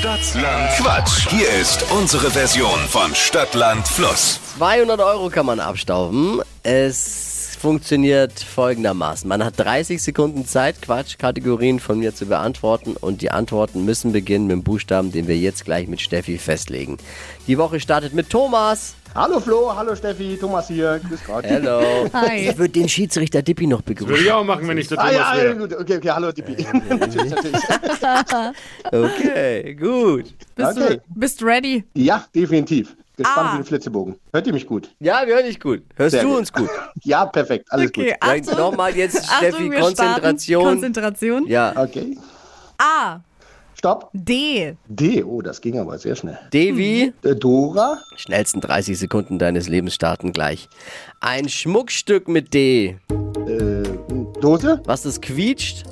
Stadtland Quatsch. Hier ist unsere Version von Stadtland Fluss. 200 Euro kann man abstauben. Es funktioniert folgendermaßen. Man hat 30 Sekunden Zeit, Quatschkategorien von mir zu beantworten und die Antworten müssen beginnen mit dem Buchstaben, den wir jetzt gleich mit Steffi festlegen. Die Woche startet mit Thomas. Hallo Flo, hallo Steffi, Thomas hier, grüß Gott. Hello. Hi. Ich würde den Schiedsrichter Dippi noch Würde begrüßen. ich auch machen, wenn ich der Ah Thomas ja, ja, wäre. gut, okay, okay, hallo Dippi. natürlich, natürlich. Okay, gut. Bist, Okay. du, bist ready? Ja, definitiv. Gespannt Ah. wie ein Flitzebogen. Hört ihr mich gut? Ja, wir hören dich gut. Hörst Sehr du gut. uns gut? Ja, perfekt, alles Okay, Ja, Achtung. Nochmal jetzt, Achtung, Steffi, starten. Konzentration. Konzentration. Ja, gut. Okay, A. stopp. D. D, oh, das ging aber sehr schnell. Devi. Äh, Dora, Schnellsten 30 Sekunden deines Lebens starten gleich. Ein Schmuckstück mit D. äh, Dose, Was das quietscht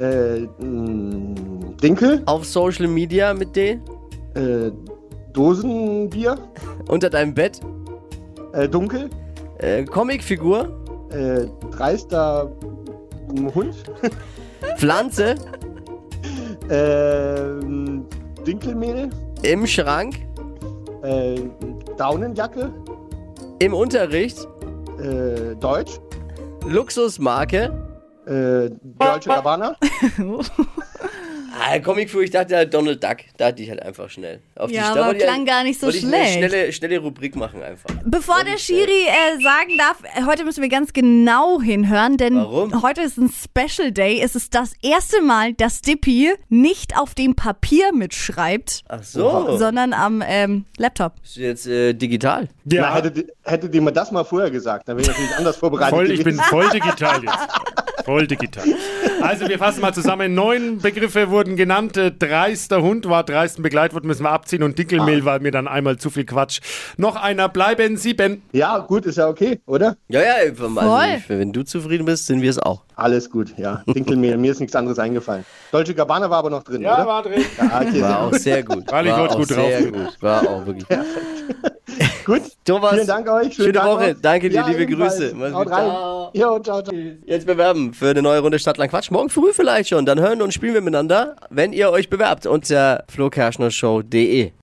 äh, mh, Dinkel, auf Social Media mit D. äh, Dosenbier, Unter deinem Bett. äh, Dunkel, Äh, Comicfigur. äh, dreister Hund, Pflanze. äh, Dinkelmehl, Im Schrank. äh, Daunenjacke, Im Unterricht. äh, Deutsch, Luxusmarke. äh, Dolce Gabbana, Ah, Comicfigur, ich dachte halt Donald Duck. Da hatte ich halt einfach schnell. Auf Ja, da aber ich klang halt- gar nicht so wollte ich eine schlecht. Schnelle, schnelle Rubrik machen einfach. Bevor Und, der äh, Schiri äh, sagen darf, äh, heute müssen wir ganz genau hinhören, denn Warum? heute ist ein Special Day. Es ist das erste Mal, dass Dippy nicht auf dem Papier mitschreibt, Ach so. sondern am ähm, Laptop. Ist jetzt äh, digital. Na, Ja, hättet, hättet ihr mir das mal vorher gesagt, dann wäre ich natürlich anders vorbereitet voll, ich bin voll digital jetzt. Voll digital. Also wir fassen mal zusammen. Neun Begriffe wurden genannt. Äh, Dreister Hund war dreisten Begleitwort, müssen wir abziehen. Und Dinkelmehl war mir dann einmal zu viel Quatsch. Noch einer bleiben sieben. Ja, gut, ist ja okay, oder? Ja, ja, also Voll. ich, wenn du zufrieden bist, sind wir es auch. Alles gut, ja. Dinkelmehl, mir ist nichts anderes eingefallen. Dolce Gabbana war aber noch drin, oder? war drin. Ja, okay, sehr War auch gut. sehr gut. War heute auch gut drauf sehr gut. War auch wirklich. Gut. Thomas, Vielen Dank euch. schöne Tag Woche. noch. Danke dir, Ja, liebe ebenfalls. Grüße. Mach's Haut gut. rein. Ciao. Jo, ciao, ciao. Jetzt bewerben für eine neue Runde Stadtland Quatsch. Morgen früh vielleicht schon. Dann hören und spielen wir miteinander, wenn ihr euch bewerbt unter flokerschnershow.de.